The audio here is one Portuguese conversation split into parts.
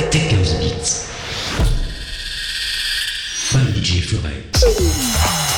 Technos Beats. By DJ Florey.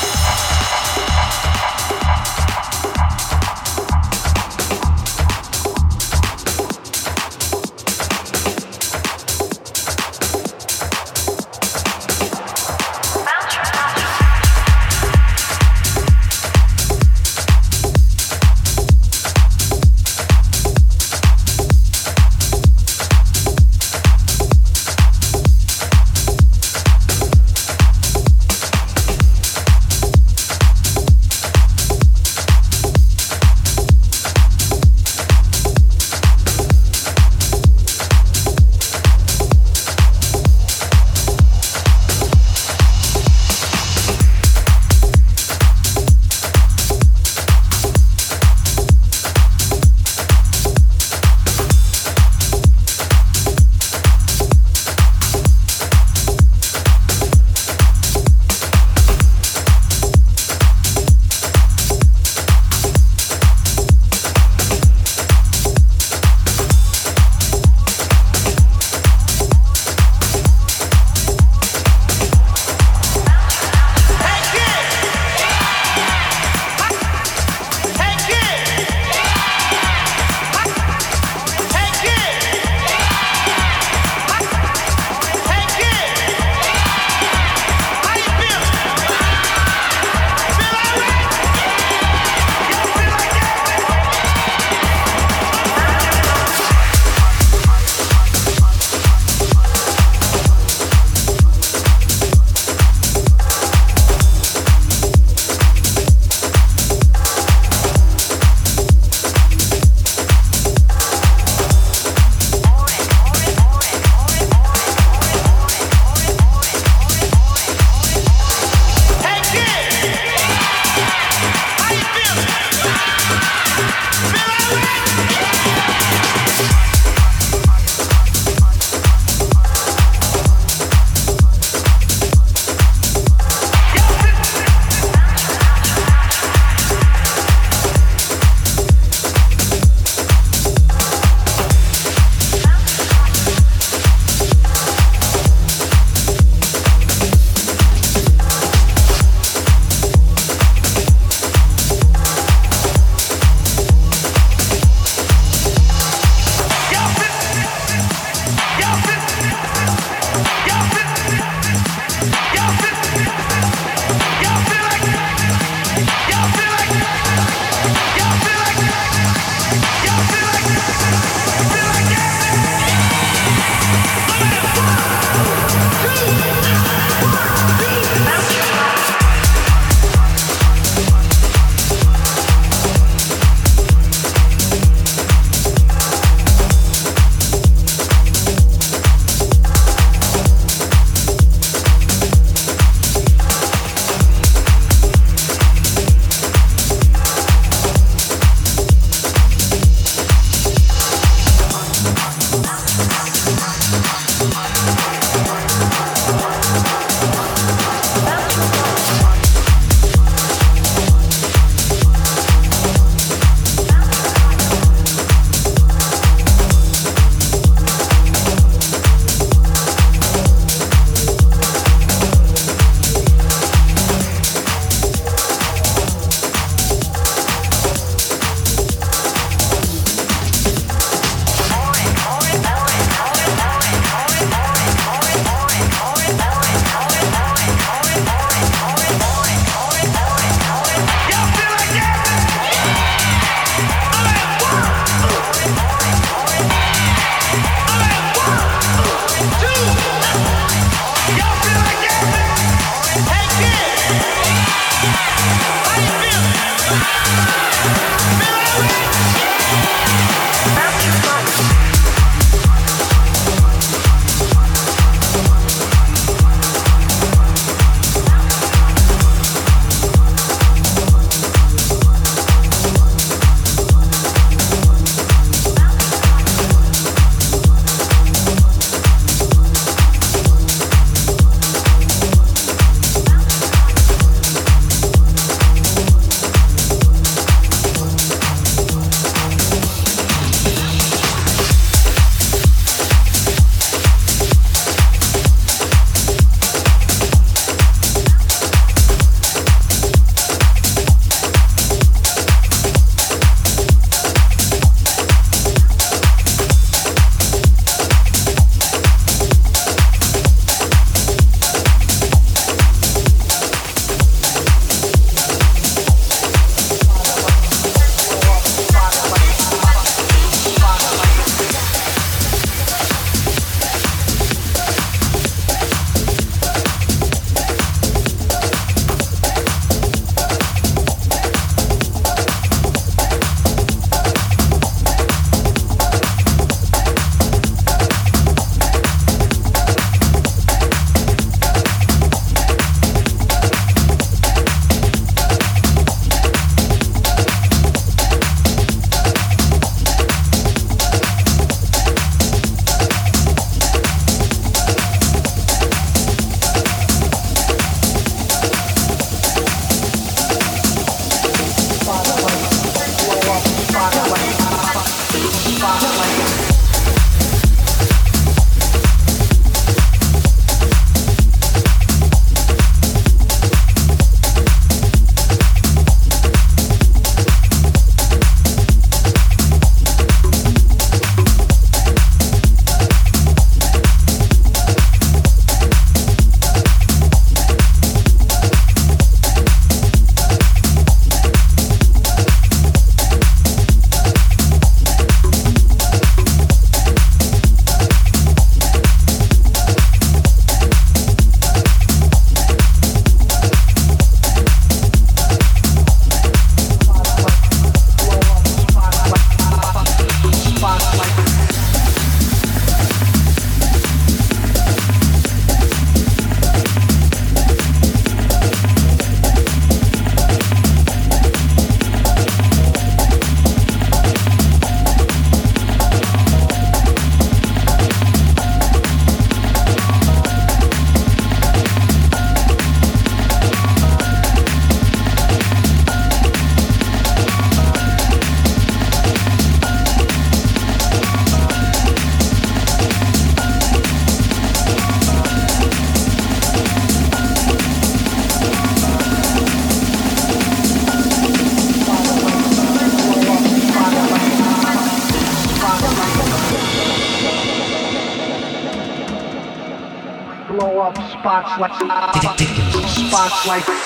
Like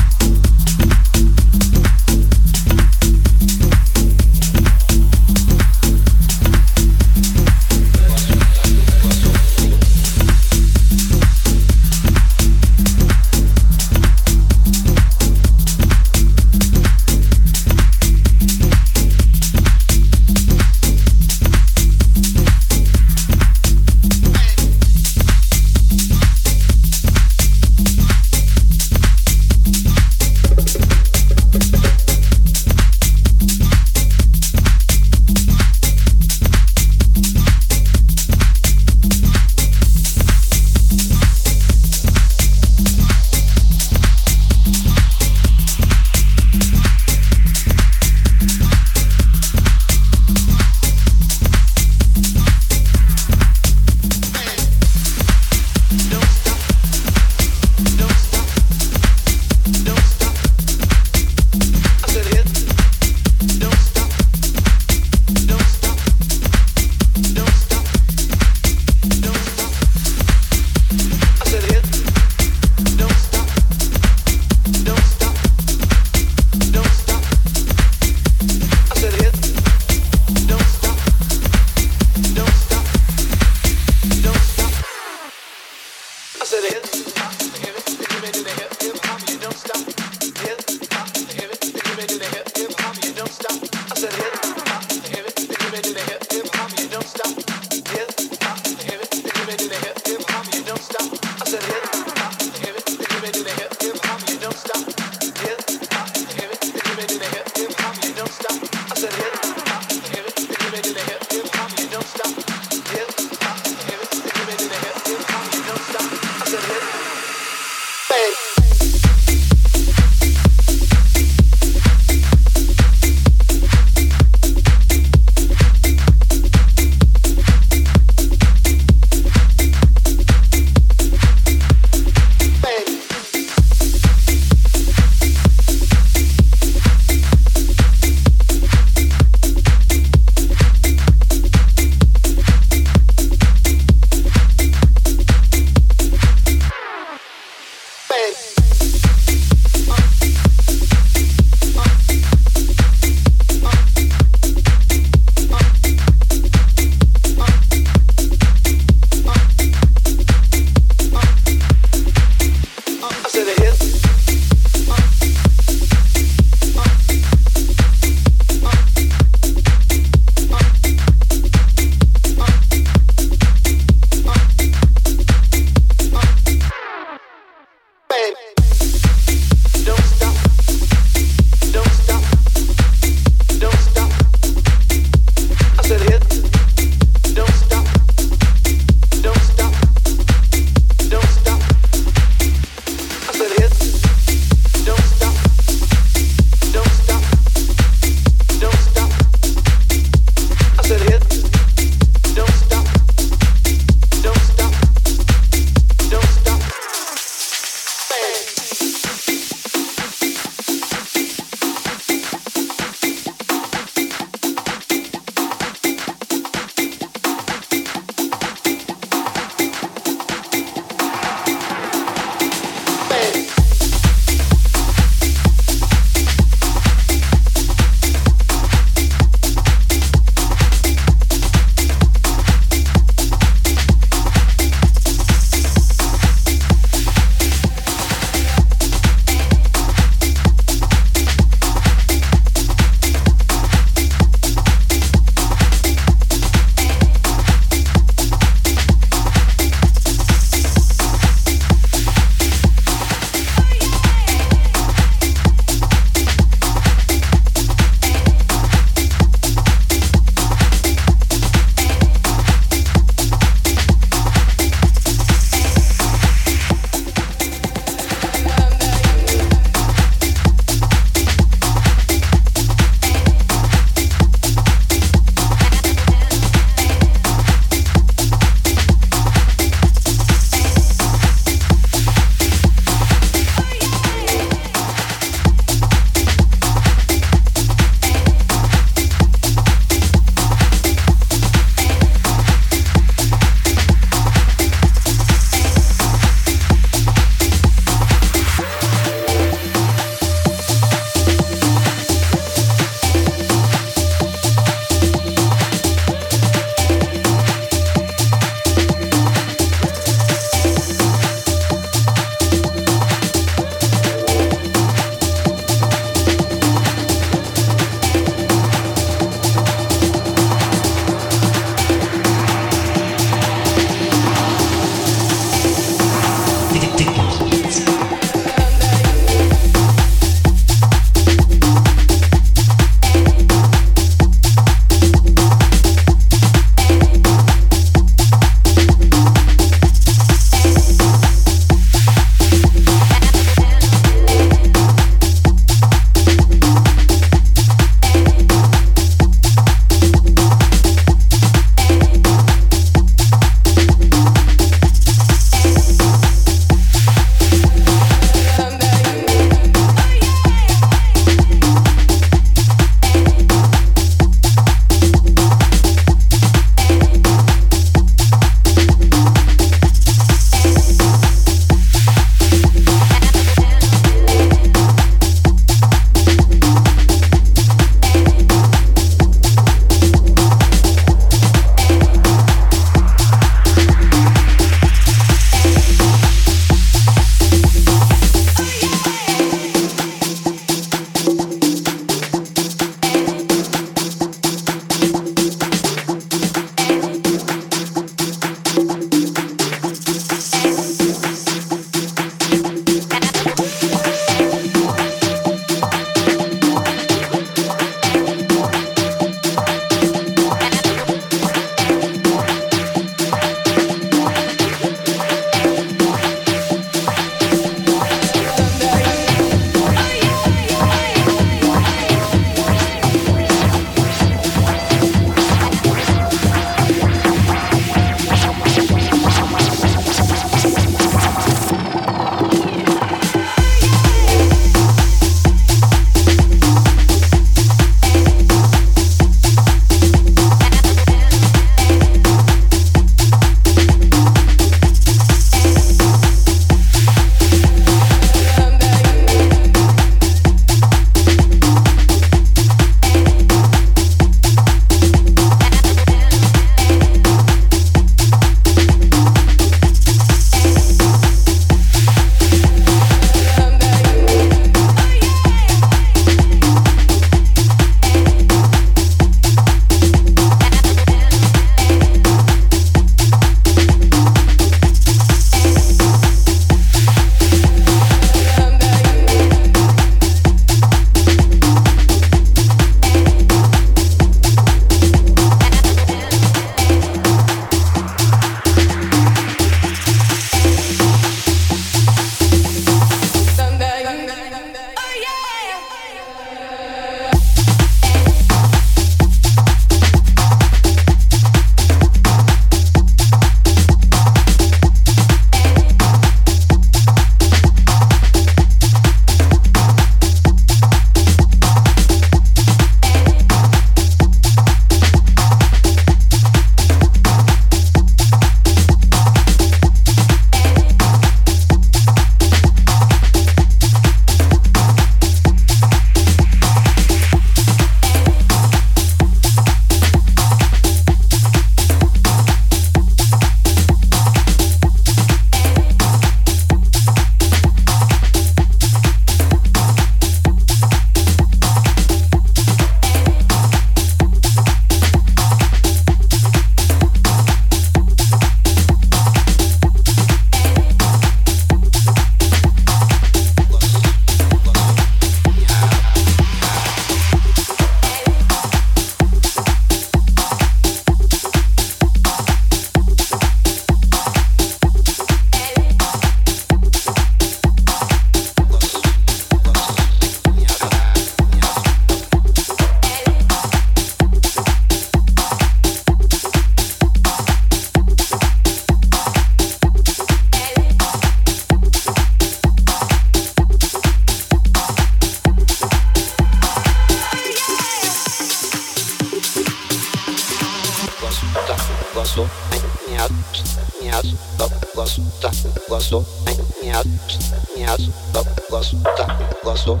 gosto,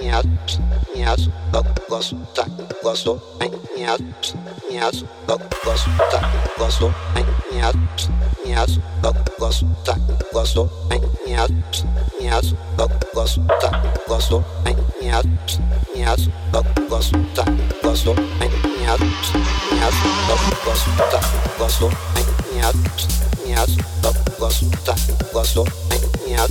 minhas, minhas, gosto, tá, gosto, minhas, minhas, gosto, tá, gosto, minhas, minhas, gosto, tá, gosto, minhas, minhas, gosto, tá, gosto, minhas, minhas, gosto, tá, gosto, minhas, minhas, gosto, tá, gosto, minhas, minhas, gosto, tá, gosto, minhas,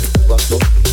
cuando